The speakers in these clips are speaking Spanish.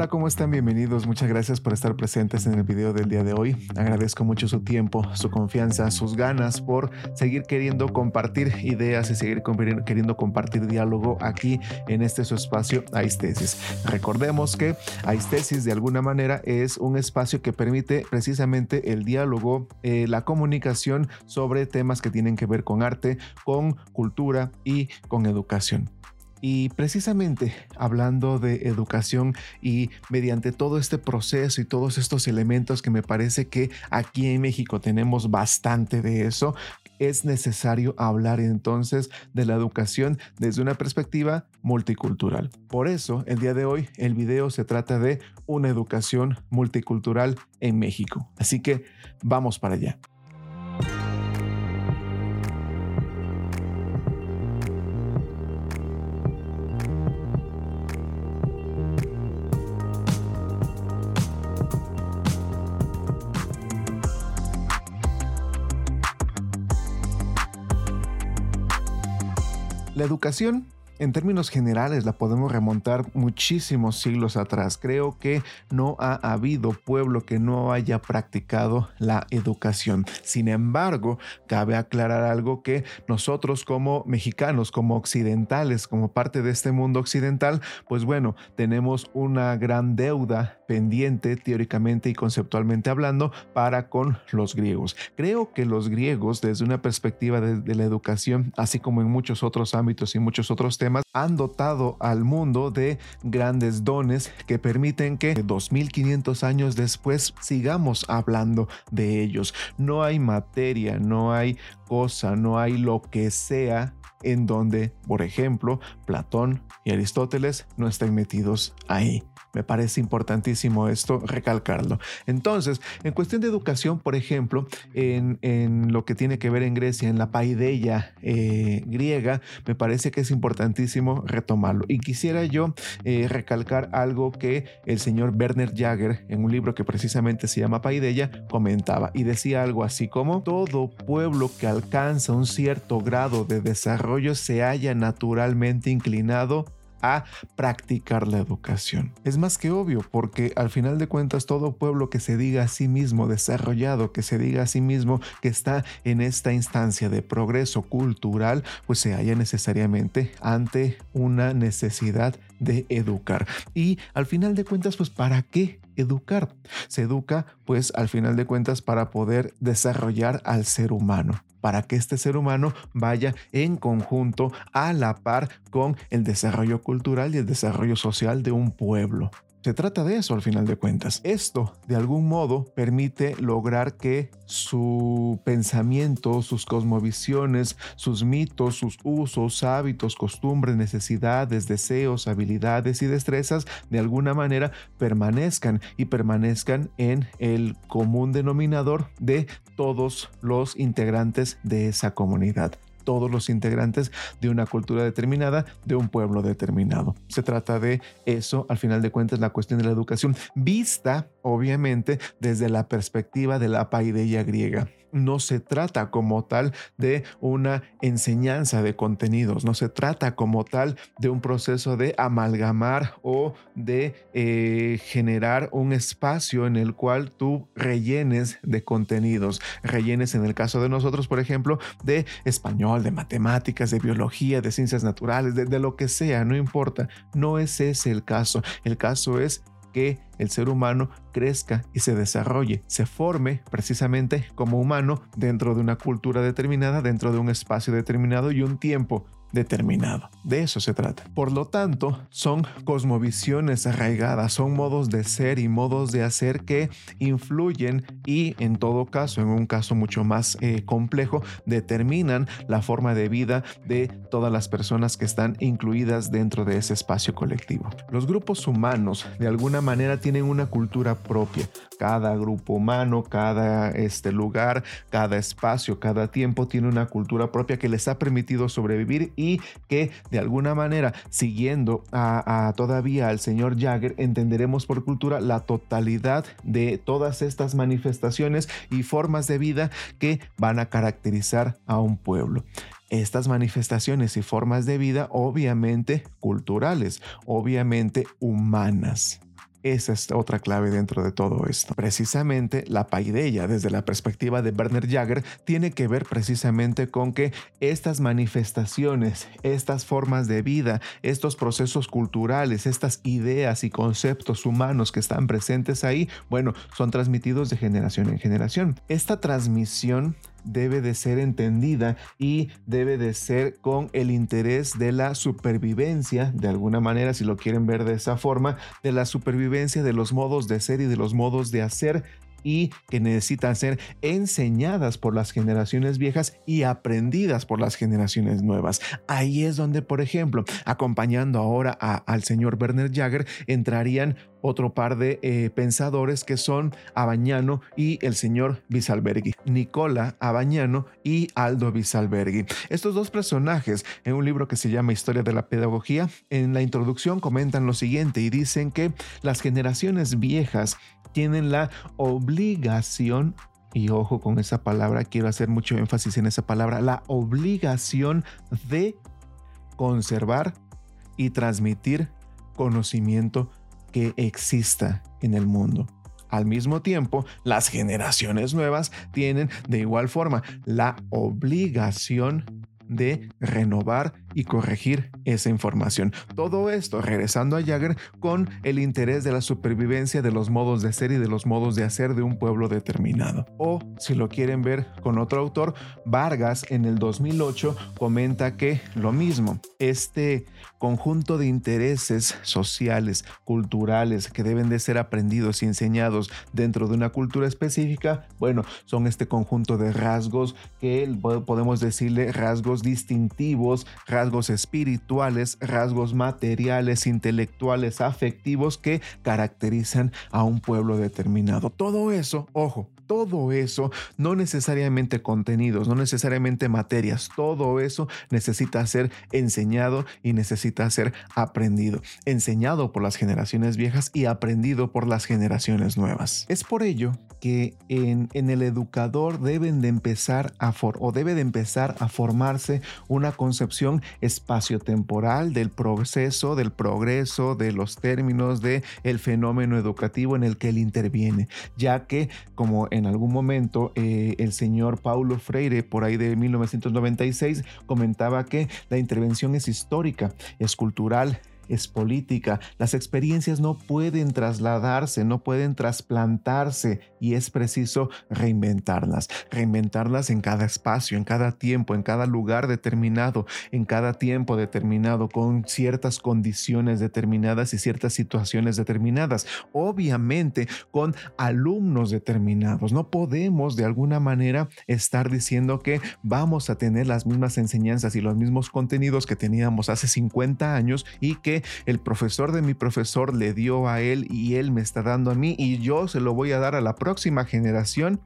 Hola, ¿cómo están? Bienvenidos. Muchas gracias por estar presentes en el video del día de hoy. Agradezco mucho su tiempo, su confianza, sus ganas por seguir queriendo compartir ideas y seguir queriendo compartir diálogo aquí en este su espacio Aistesis. Recordemos que Aistesis de alguna manera es un espacio que permite precisamente el diálogo, eh, la comunicación sobre temas que tienen que ver con arte, con cultura y con educación. Y precisamente hablando de educación y mediante todo este proceso y todos estos elementos que me parece que aquí en México tenemos bastante de eso, es necesario hablar entonces de la educación desde una perspectiva multicultural. Por eso, el día de hoy, el video se trata de una educación multicultural en México. Así que vamos para allá. Educación en términos generales la podemos remontar muchísimos siglos atrás. Creo que no ha habido pueblo que no haya practicado la educación. Sin embargo, cabe aclarar algo que nosotros como mexicanos, como occidentales, como parte de este mundo occidental, pues bueno, tenemos una gran deuda pendiente teóricamente y conceptualmente hablando para con los griegos. Creo que los griegos desde una perspectiva de, de la educación, así como en muchos otros ámbitos y muchos otros temas, han dotado al mundo de grandes dones que permiten que 2500 años después sigamos hablando de ellos. No hay materia, no hay cosa, no hay lo que sea en donde, por ejemplo, Platón y Aristóteles no estén metidos ahí. Me parece importantísimo esto recalcarlo. Entonces, en cuestión de educación, por ejemplo, en, lo que tiene que ver en Grecia, en la paideia eh, griega, me parece que es importantísimo retomarlo. Y quisiera yo eh, recalcar algo que el señor Werner Jager, en un libro que precisamente se llama Paideia, comentaba y decía algo así como, todo pueblo que alcanza un cierto grado de desarrollo se halla naturalmente inclinado a practicar la educación. Es más que obvio porque al final de cuentas todo pueblo que se diga a sí mismo desarrollado, que se diga a sí mismo que está en esta instancia de progreso cultural, pues se halla necesariamente ante una necesidad de educar. Y al final de cuentas, pues ¿para qué educar? Se educa pues al final de cuentas para poder desarrollar al ser humano para que este ser humano vaya en conjunto a la par con el desarrollo cultural y el desarrollo social de un pueblo. Se trata de eso al final de cuentas. Esto, de algún modo, permite lograr que su pensamiento, sus cosmovisiones, sus mitos, sus usos, hábitos, costumbres, necesidades, deseos, habilidades y destrezas, de alguna manera permanezcan y permanezcan en el común denominador de todos los integrantes de esa comunidad todos los integrantes de una cultura determinada, de un pueblo determinado. Se trata de eso, al final de cuentas, la cuestión de la educación, vista obviamente desde la perspectiva de la paideia griega no se trata como tal de una enseñanza de contenidos, no se trata como tal de un proceso de amalgamar o de eh, generar un espacio en el cual tú rellenes de contenidos, rellenes en el caso de nosotros, por ejemplo, de español, de matemáticas, de biología, de ciencias naturales, de, de lo que sea, no importa, no es ese el caso, el caso es que el ser humano crezca y se desarrolle, se forme precisamente como humano dentro de una cultura determinada, dentro de un espacio determinado y un tiempo determinado. De eso se trata. Por lo tanto, son cosmovisiones arraigadas, son modos de ser y modos de hacer que influyen y en todo caso, en un caso mucho más eh, complejo, determinan la forma de vida de todas las personas que están incluidas dentro de ese espacio colectivo. Los grupos humanos de alguna manera tienen una cultura propia. Cada grupo humano, cada este lugar, cada espacio, cada tiempo tiene una cultura propia que les ha permitido sobrevivir y que de alguna manera, siguiendo a, todavía al señor Jagger, entenderemos por cultura la totalidad de todas estas manifestaciones y formas de vida que van a caracterizar a un pueblo estas manifestaciones y formas de vida obviamente culturales, obviamente humanas. Esa es otra clave dentro de todo esto. Precisamente la paideia desde la perspectiva de Werner Jagger tiene que ver precisamente con que estas manifestaciones, estas formas de vida, estos procesos culturales, estas ideas y conceptos humanos que están presentes ahí, bueno, son transmitidos de generación en generación. Esta transmisión debe de ser entendida y debe de ser con el interés de la supervivencia, de alguna manera, si lo quieren ver de esa forma, de la supervivencia de los modos de ser y de los modos de hacer y que necesitan ser enseñadas por las generaciones viejas y aprendidas por las generaciones nuevas. Ahí es donde, por ejemplo, acompañando ahora al señor Werner Jagger, entrarían otro par de eh, pensadores que son Abañano y el señor Bisalberghi, Nicola Abañano y Aldo Bisalberghi. Estos dos personajes, en un libro que se llama Historia de la Pedagogía, en la introducción comentan lo siguiente y dicen que las generaciones viejas tienen la obligación y ojo con esa palabra, quiero hacer mucho énfasis en esa palabra, la obligación de conservar y transmitir conocimiento que exista en el mundo. Al mismo tiempo, las generaciones nuevas tienen de igual forma la obligación de renovar y corregir esa información. Todo esto regresando a Jagger con el interés de la supervivencia de los modos de ser y de los modos de hacer de un pueblo determinado. O si lo quieren ver con otro autor, Vargas en el 2008 comenta que lo mismo, este conjunto de intereses sociales, culturales que deben de ser aprendidos y enseñados dentro de una cultura específica, bueno, son este conjunto de rasgos que podemos decirle rasgos distintivos, rasgos espirituales, rasgos materiales, intelectuales, afectivos que caracterizan a un pueblo determinado. Todo eso, ojo, todo eso, no necesariamente contenidos, no necesariamente materias, todo eso necesita ser enseñado y necesita ser aprendido, enseñado por las generaciones viejas y aprendido por las generaciones nuevas. Es por ello que en, el educador deben de empezar a for, o debe de empezar a formarse una concepción espaciotemporal del proceso, del progreso, de los términos de el fenómeno educativo en el que él interviene, ya que como en algún momento eh, el señor Paulo Freire, por ahí de 1996, comentaba que la intervención es histórica, es cultural, es política. Las experiencias no pueden trasladarse, no pueden trasplantarse y es preciso reinventarlas. Reinventarlas en cada espacio, en cada tiempo, en cada lugar determinado, en cada tiempo determinado, con ciertas condiciones determinadas y ciertas situaciones determinadas. Obviamente con alumnos determinados. No podemos de alguna manera estar diciendo que vamos a tener las mismas enseñanzas y los mismos contenidos que teníamos hace 50 años y que el profesor de mi profesor le dio a él y él me está dando a mí y yo se lo voy a dar a la próxima generación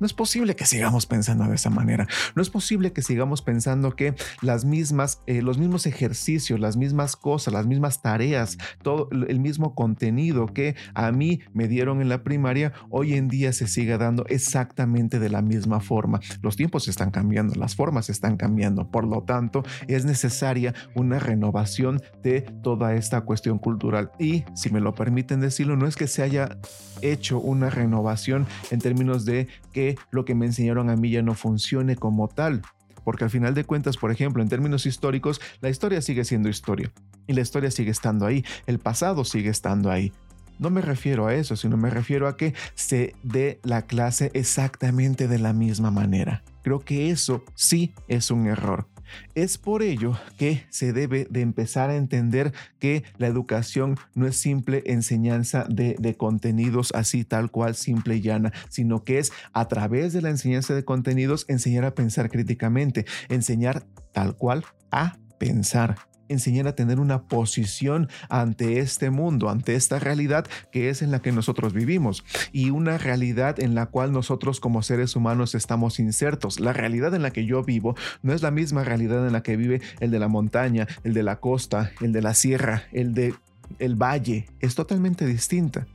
no es posible que sigamos pensando de esa manera. No es posible que sigamos pensando que las mismas, eh, los mismos ejercicios, las mismas cosas, las mismas tareas, todo el mismo contenido que a mí me dieron en la primaria, hoy en día se siga dando exactamente de la misma forma. Los tiempos están cambiando, las formas están cambiando. Por lo tanto, es necesaria una renovación de toda esta cuestión cultural. Y si me lo permiten decirlo, no es que se haya hecho una renovación en términos de que lo que me enseñaron a mí ya no funcione como tal. Porque al final de cuentas, por ejemplo, en términos históricos, la historia sigue siendo historia. Y la historia sigue estando ahí. El pasado sigue estando ahí. No me refiero a eso, sino me refiero a que se dé la clase exactamente de la misma manera. Creo que eso sí es un error. Es por ello que se debe de empezar a entender que la educación no es simple enseñanza de, contenidos así tal cual, simple y llana, sino que es a través de la enseñanza de contenidos enseñar a pensar críticamente, enseñar tal cual a pensar enseñar a tener una posición ante este mundo, ante esta realidad que es en la que nosotros vivimos y una realidad en la cual nosotros como seres humanos estamos insertos. La realidad en la que yo vivo no es la misma realidad en la que vive el de la montaña, el de la costa, el de la sierra, el de el valle, es totalmente distinta.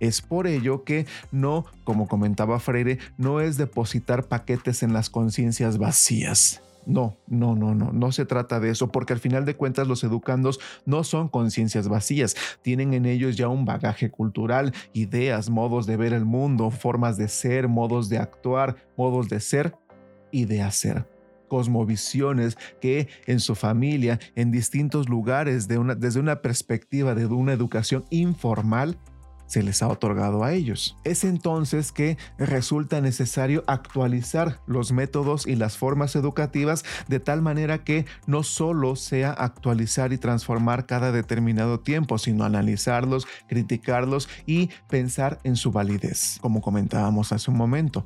Es por ello que no, como comentaba Freire, no es depositar paquetes en las conciencias vacías No, no, no, no, no se trata de eso, porque al final de cuentas los educandos no son conciencias vacías, tienen en ellos ya un bagaje cultural, ideas, modos de ver el mundo, formas de ser, modos de actuar, modos de ser y de hacer. Cosmovisiones que en su familia, en distintos lugares, desde una perspectiva de una educación informal, se les ha otorgado a ellos. Es entonces que resulta necesario actualizar los métodos y las formas educativas de tal manera que no solo sea actualizar y transformar cada determinado tiempo, sino analizarlos, criticarlos y pensar en su validez, como comentábamos hace un momento.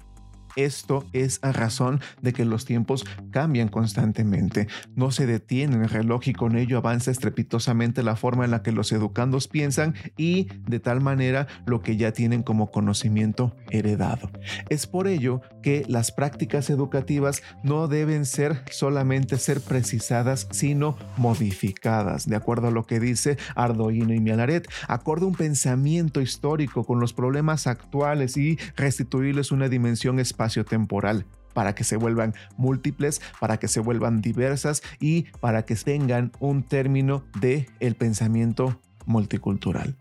Esto es a razón de que los tiempos cambian constantemente. No se detiene el reloj y con ello avanza estrepitosamente la forma en la que los educandos piensan y de tal manera lo que ya tienen como conocimiento heredado. Es por ello que las prácticas educativas no deben ser solamente ser precisadas, sino modificadas, de acuerdo a lo que dice Ardoino y Mialaret, acorde un pensamiento histórico con los problemas actuales y restituirles una dimensión espacial temporal para que se vuelvan múltiples, para que se vuelvan diversas y para que tengan un término de el pensamiento multicultural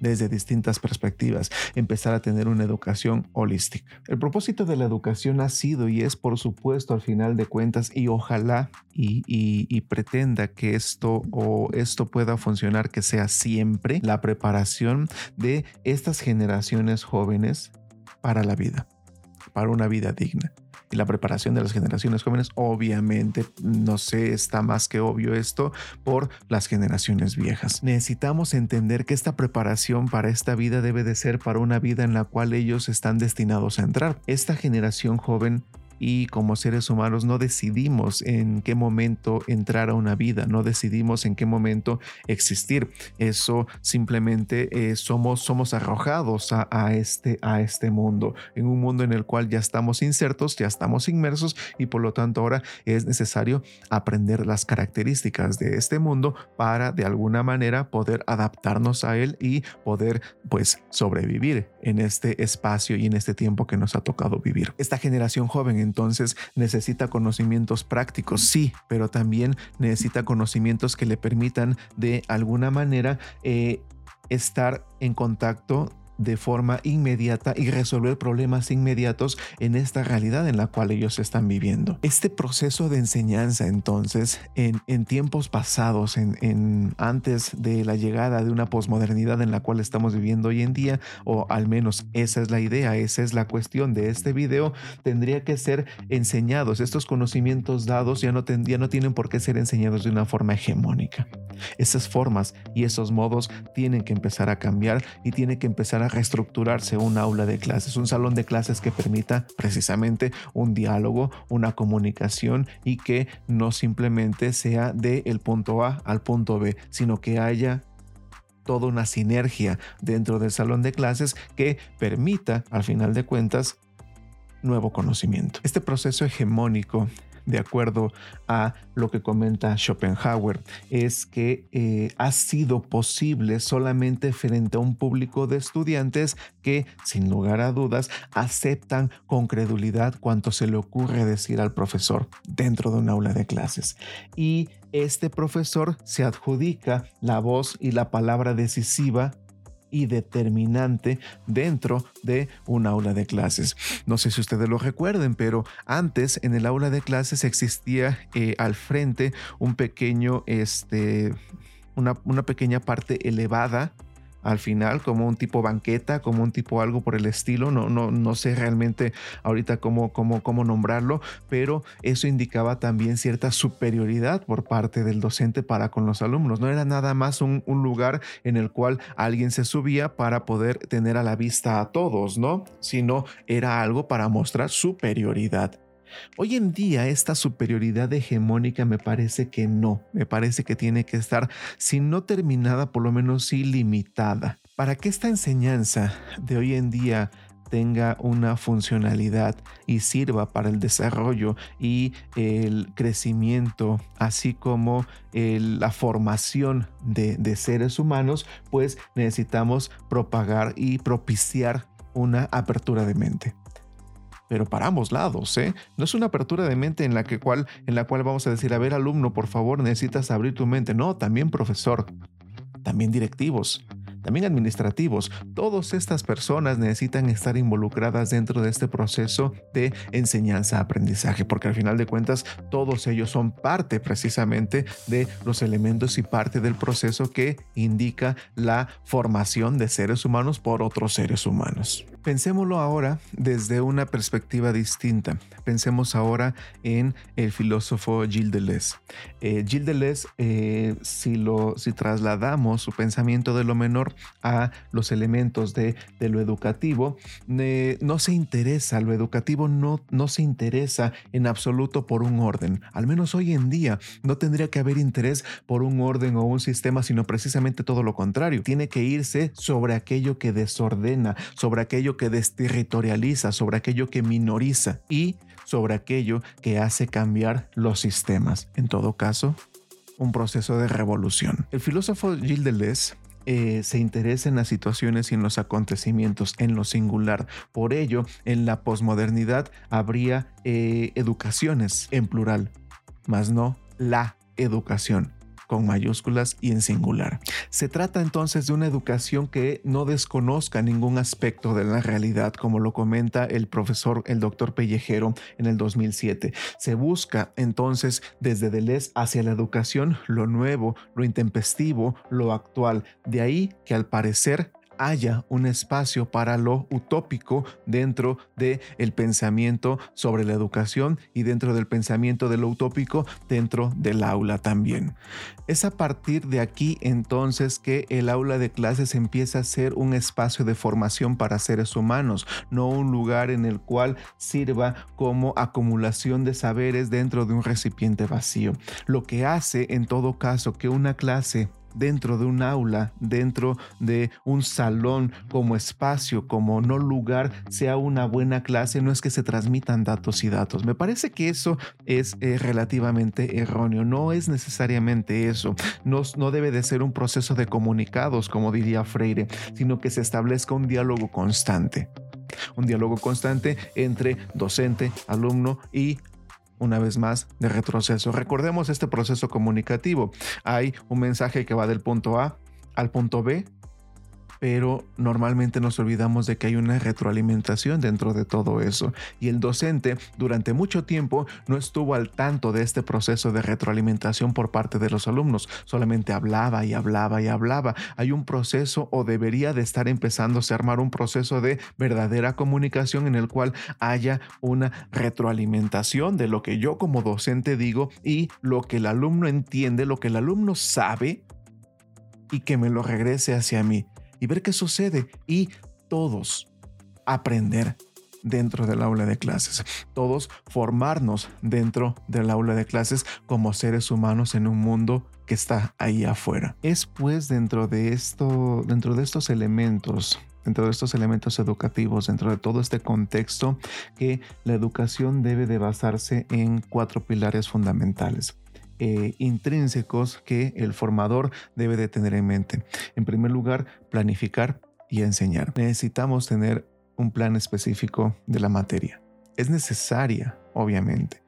desde distintas perspectivas, empezar a tener una educación holística. El propósito de la educación ha sido y es, por supuesto, al final de cuentas, y ojalá y, y pretenda que esto o esto pueda funcionar, que sea siempre la preparación de estas generaciones jóvenes para la vida para una vida digna. Y la preparación de las generaciones jóvenes, obviamente, no sé, está más que obvio esto por las generaciones viejas. Necesitamos entender que esta preparación para esta vida debe de ser para una vida en la cual ellos están destinados a entrar. Esta generación joven y como seres humanos no decidimos en qué momento entrar a una vida, no decidimos en qué momento existir. Eso simplemente eh, somos, somos arrojados a, a, este, a este mundo, en un mundo en el cual ya estamos insertos, ya estamos inmersos y por lo tanto ahora es necesario aprender las características de este mundo para de alguna manera poder adaptarnos a él y poder pues sobrevivir en este espacio y en este tiempo que nos ha tocado vivir. Esta generación joven entonces necesita conocimientos prácticos, sí, pero también necesita conocimientos que le permitan de alguna manera eh, estar en contacto de forma inmediata y resolver problemas inmediatos en esta realidad en la cual ellos están viviendo. Este proceso de enseñanza entonces en, en tiempos pasados, en, en, antes de la llegada de una posmodernidad en la cual estamos viviendo hoy en día, o al menos esa es la idea, esa es la cuestión de este video, tendría que ser enseñados. Estos conocimientos dados ya no, ya no tienen por qué ser enseñados de una forma hegemónica. Esas formas y esos modos tienen que empezar a cambiar y tiene que empezar reestructurarse un aula de clases, un salón de clases que permita precisamente un diálogo, una comunicación y que no simplemente sea de el punto A al punto B, sino que haya toda una sinergia dentro del salón de clases que permita, al final de cuentas, nuevo conocimiento. Este proceso hegemónico de acuerdo a lo que comenta Schopenhauer, es que eh, ha sido posible solamente frente a un público de estudiantes que, sin lugar a dudas, aceptan con credulidad cuanto se le ocurre decir al profesor dentro de un aula de clases. Y este profesor se adjudica la voz y la palabra decisiva y determinante dentro de un aula de clases. No sé si ustedes lo recuerden, pero antes en el aula de clases existía eh, al frente un pequeño, este, una, una pequeña parte elevada al final, como un tipo banqueta, como un tipo algo por el estilo. No, no, no sé realmente ahorita cómo, cómo, cómo nombrarlo, pero eso indicaba también cierta superioridad por parte del docente para con los alumnos. No era nada más un, lugar en el cual alguien se subía para poder tener a la vista a todos, ¿no? Sino era algo para mostrar superioridad. Hoy en día esta superioridad hegemónica me parece que no, me parece que tiene que estar, si no terminada, por lo menos ilimitada. Para que esta enseñanza de hoy en día tenga una funcionalidad y sirva para el desarrollo y el crecimiento, así como la formación de, de seres humanos, pues necesitamos propagar y propiciar una apertura de mente pero para ambos lados, ¿eh? No es una apertura de mente en la, que cual, en la cual vamos a decir, a ver, alumno, por favor, necesitas abrir tu mente. No, también profesor, también directivos, también administrativos. Todas estas personas necesitan estar involucradas dentro de este proceso de enseñanza-aprendizaje, porque al final de cuentas todos ellos son parte precisamente de los elementos y parte del proceso que indica la formación de seres humanos por otros seres humanos. Pensémoslo ahora desde una perspectiva distinta. Pensemos ahora en el filósofo Gilles Deleuze. Eh, Gilles Deleuze, eh, si, lo, si trasladamos su pensamiento de lo menor a los elementos de, lo educativo, no se interesa, lo educativo no, no se interesa en absoluto por un orden. Al menos hoy en día no tendría que haber interés por un orden o un sistema, sino precisamente todo lo contrario. Tiene que irse sobre aquello que desordena, sobre aquello que desterritorializa, sobre aquello que minoriza y sobre aquello que hace cambiar los sistemas. En todo caso, un proceso de revolución. El filósofo Gilles Deleuze eh, se interesa en las situaciones y en los acontecimientos, en lo singular. Por ello, en la posmodernidad habría eh, educaciones en plural, más no la educación con mayúsculas y en singular. Se trata entonces de una educación que no desconozca ningún aspecto de la realidad, como lo comenta el profesor, el doctor Pellejero en el 2007. Se busca entonces desde Deleuze hacia la educación lo nuevo, lo intempestivo, lo actual. De ahí que al parecer haya un espacio para lo utópico dentro del el pensamiento sobre la educación y dentro del pensamiento de lo utópico dentro del aula también. Es a partir de aquí entonces que el aula de clases empieza a ser un espacio de formación para seres humanos, no un lugar en el cual sirva como acumulación de saberes dentro de un recipiente vacío. Lo que hace en todo caso que una clase dentro de un aula, dentro de un salón como espacio, como no lugar, sea una buena clase, no es que se transmitan datos y datos. Me parece que eso es eh, relativamente erróneo, no es necesariamente eso, no, no debe de ser un proceso de comunicados, como diría Freire, sino que se establezca un diálogo constante. Un diálogo constante entre docente, alumno y una vez más, de retroceso. Recordemos este proceso comunicativo. Hay un mensaje que va del punto A al punto B pero normalmente nos olvidamos de que hay una retroalimentación dentro de todo eso. Y el docente durante mucho tiempo no estuvo al tanto de este proceso de retroalimentación por parte de los alumnos, solamente hablaba y hablaba y hablaba. Hay un proceso o debería de estar empezándose a armar un proceso de verdadera comunicación en el cual haya una retroalimentación de lo que yo como docente digo y lo que el alumno entiende, lo que el alumno sabe y que me lo regrese hacia mí y ver qué sucede y todos aprender dentro del aula de clases, todos formarnos dentro del aula de clases como seres humanos en un mundo que está ahí afuera. Es pues dentro de esto, dentro de estos elementos dentro de estos elementos educativos, dentro de todo este contexto, que la educación debe de basarse en cuatro pilares fundamentales. Eh, intrínsecos que el formador debe de tener en mente. En primer lugar, planificar y enseñar. Necesitamos tener un plan específico de la materia. Es necesaria, obviamente,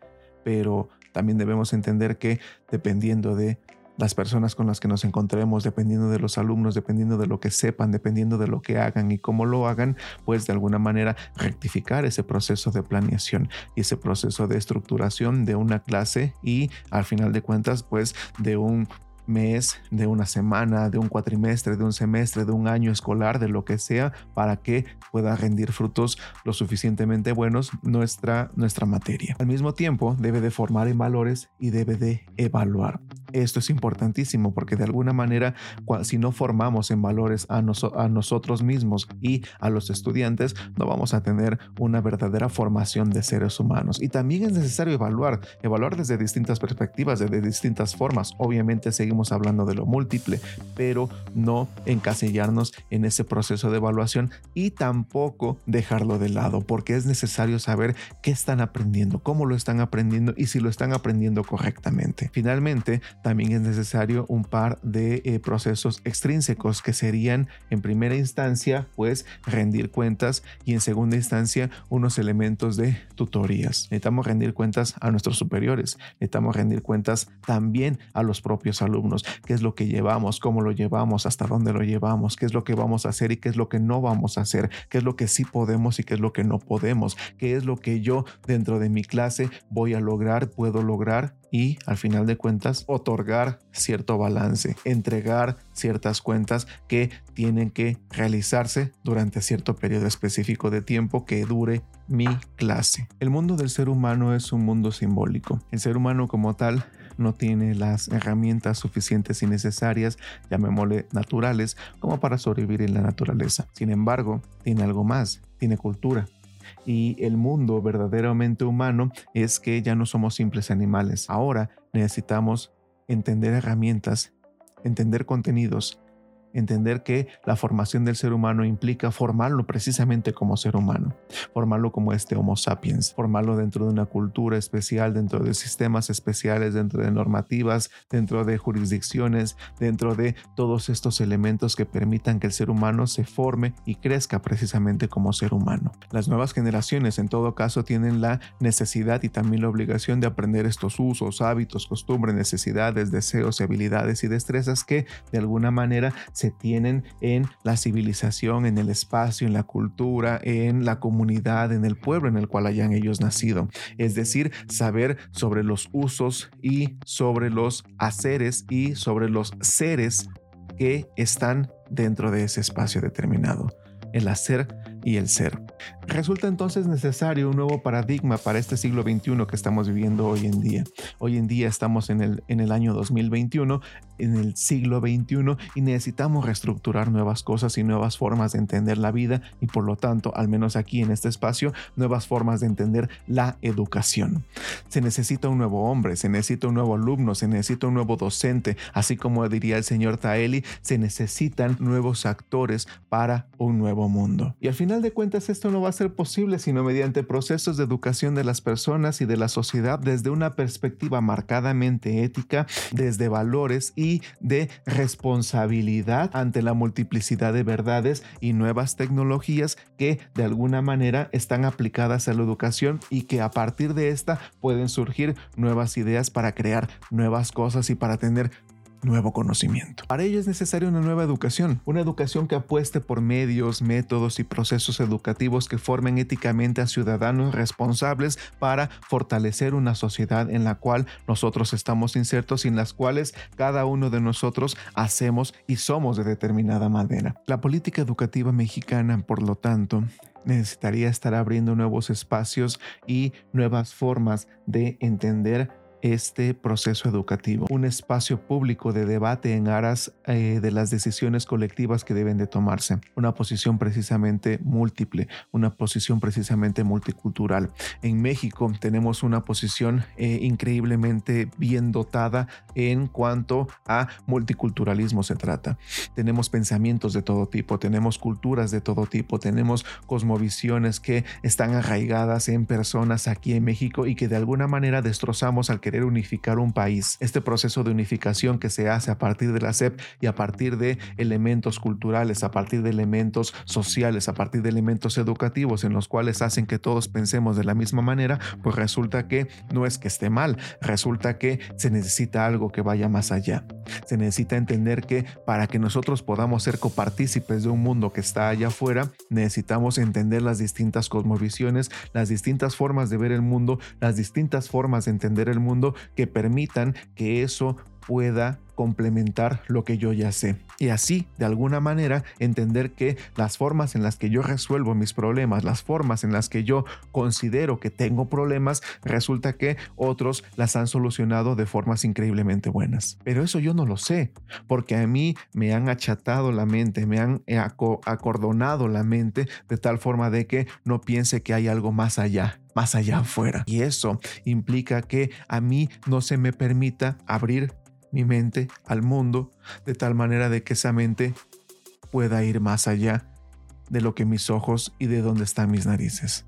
pero también debemos entender que dependiendo de las personas con las que nos encontremos, dependiendo de los alumnos, dependiendo de lo que sepan, dependiendo de lo que hagan y cómo lo hagan, pues de alguna manera rectificar ese proceso de planeación y ese proceso de estructuración de una clase y al final de cuentas, pues de un mes, de una semana, de un cuatrimestre, de un semestre, de un año escolar, de lo que sea, para que pueda rendir frutos lo suficientemente buenos nuestra, nuestra materia. Al mismo tiempo, debe de formar en valores y debe de evaluar. Esto es importantísimo porque de alguna manera, si no formamos en valores a, a nosotros mismos y a los estudiantes, no vamos a tener una verdadera formación de seres humanos. Y también es necesario evaluar, evaluar desde distintas perspectivas, desde distintas formas. Obviamente seguimos hablando de lo múltiple, pero no encasillarnos en ese proceso de evaluación y tampoco dejarlo de lado, porque es necesario saber qué están aprendiendo, cómo lo están aprendiendo y si lo están aprendiendo correctamente. Finalmente, también es necesario un par de eh, procesos extrínsecos que serían en primera instancia pues rendir cuentas y en segunda instancia unos elementos de tutorías. Necesitamos rendir cuentas a nuestros superiores, necesitamos rendir cuentas también a los propios alumnos, qué es lo que llevamos, cómo lo llevamos, hasta dónde lo llevamos, qué es lo que vamos a hacer y qué es lo que no vamos a hacer, qué es lo que sí podemos y qué es lo que no podemos, qué es lo que yo dentro de mi clase voy a lograr, puedo lograr y al final de cuentas otorgar cierto balance, entregar ciertas cuentas que tienen que realizarse durante cierto periodo específico de tiempo que dure mi clase. El mundo del ser humano es un mundo simbólico. El ser humano como tal no tiene las herramientas suficientes y necesarias, llamémosle naturales, como para sobrevivir en la naturaleza. Sin embargo, tiene algo más, tiene cultura, y el mundo verdaderamente humano es que ya no somos simples animales. Ahora necesitamos entender herramientas, entender contenidos, entender que la formación del ser humano implica formarlo precisamente como ser humano, formarlo como este Homo sapiens, formarlo dentro de una cultura especial, dentro de sistemas especiales, dentro de normativas, dentro de jurisdicciones, dentro de todos estos elementos que permitan que el ser humano se forme y crezca precisamente como ser humano. Las nuevas generaciones en todo caso tienen la necesidad y también la obligación de aprender estos usos, hábitos, costumbres, necesidades, deseos, habilidades y destrezas que de alguna manera se tienen en la civilización, en el espacio, en la cultura, en la comunidad, en el pueblo en el cual hayan ellos nacido. Es decir, saber sobre los usos y sobre los haceres y sobre los seres que están dentro de ese espacio determinado. El hacer y el ser. Resulta entonces necesario un nuevo paradigma para este siglo XXI que estamos viviendo hoy en día. Hoy en día estamos en el, en el año 2021, en el siglo XXI y necesitamos reestructurar nuevas cosas y nuevas formas de entender la vida y por lo tanto, al menos aquí en este espacio, nuevas formas de entender la educación. Se necesita un nuevo hombre, se necesita un nuevo alumno, se necesita un nuevo docente, así como diría el señor Taeli, se necesitan nuevos actores para un nuevo mundo. Y al final de cuentas esto no va a ser posible sino mediante procesos de educación de las personas y de la sociedad desde una perspectiva marcadamente ética, desde valores y de responsabilidad ante la multiplicidad de verdades y nuevas tecnologías que de alguna manera están aplicadas a la educación y que a partir de esta pueden surgir nuevas ideas para crear nuevas cosas y para tener nuevo conocimiento. Para ello es necesaria una nueva educación, una educación que apueste por medios, métodos y procesos educativos que formen éticamente a ciudadanos responsables para fortalecer una sociedad en la cual nosotros estamos insertos y en las cuales cada uno de nosotros hacemos y somos de determinada manera. La política educativa mexicana, por lo tanto, necesitaría estar abriendo nuevos espacios y nuevas formas de entender este proceso educativo, un espacio público de debate en aras eh, de las decisiones colectivas que deben de tomarse, una posición precisamente múltiple, una posición precisamente multicultural. En México tenemos una posición eh, increíblemente bien dotada en cuanto a multiculturalismo se trata. Tenemos pensamientos de todo tipo, tenemos culturas de todo tipo, tenemos cosmovisiones que están arraigadas en personas aquí en México y que de alguna manera destrozamos al que querer unificar un país. Este proceso de unificación que se hace a partir de la SEP y a partir de elementos culturales, a partir de elementos sociales, a partir de elementos educativos en los cuales hacen que todos pensemos de la misma manera, pues resulta que no es que esté mal, resulta que se necesita algo que vaya más allá. Se necesita entender que para que nosotros podamos ser copartícipes de un mundo que está allá afuera, necesitamos entender las distintas cosmovisiones, las distintas formas de ver el mundo, las distintas formas de entender el mundo que permitan que eso pueda complementar lo que yo ya sé. Y así, de alguna manera, entender que las formas en las que yo resuelvo mis problemas, las formas en las que yo considero que tengo problemas, resulta que otros las han solucionado de formas increíblemente buenas. Pero eso yo no lo sé, porque a mí me han achatado la mente, me han acordonado la mente de tal forma de que no piense que hay algo más allá más allá afuera. Y eso implica que a mí no se me permita abrir mi mente al mundo de tal manera de que esa mente pueda ir más allá de lo que mis ojos y de donde están mis narices.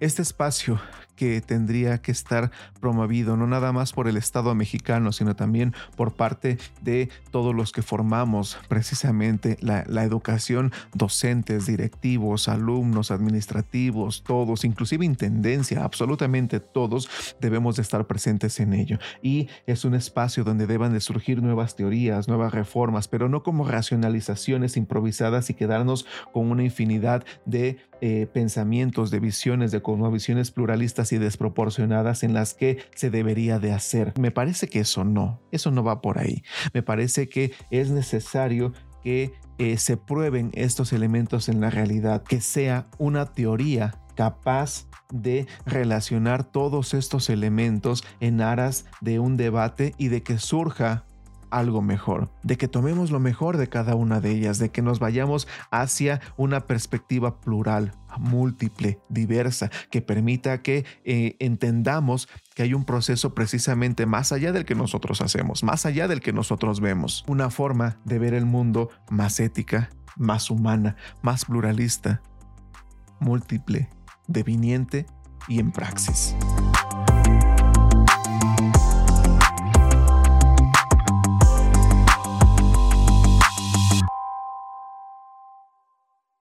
Este espacio que tendría que estar promovido no nada más por el Estado mexicano, sino también por parte de todos los que formamos precisamente la, educación, docentes, directivos, alumnos, administrativos, todos, inclusive intendencia, absolutamente todos debemos de estar presentes en ello. Y es un espacio donde deban de surgir nuevas teorías, nuevas reformas, pero no como racionalizaciones improvisadas y quedarnos con una infinidad de eh, pensamientos, de visiones, de cosmovisiones pluralistas y desproporcionadas en las que se debería de hacer. Me parece que eso no, eso no va por ahí. Me parece que es necesario que eh, se prueben estos elementos en la realidad, que sea una teoría capaz de relacionar todos estos elementos en aras de un debate y de que surja algo mejor, de que tomemos lo mejor de cada una de ellas, de que nos vayamos hacia una perspectiva plural, múltiple, diversa, que permita que eh, entendamos que hay un proceso precisamente más allá del que nosotros hacemos, más allá del que nosotros vemos, una forma de ver el mundo más ética, más humana, más pluralista, múltiple, deviniente y en praxis.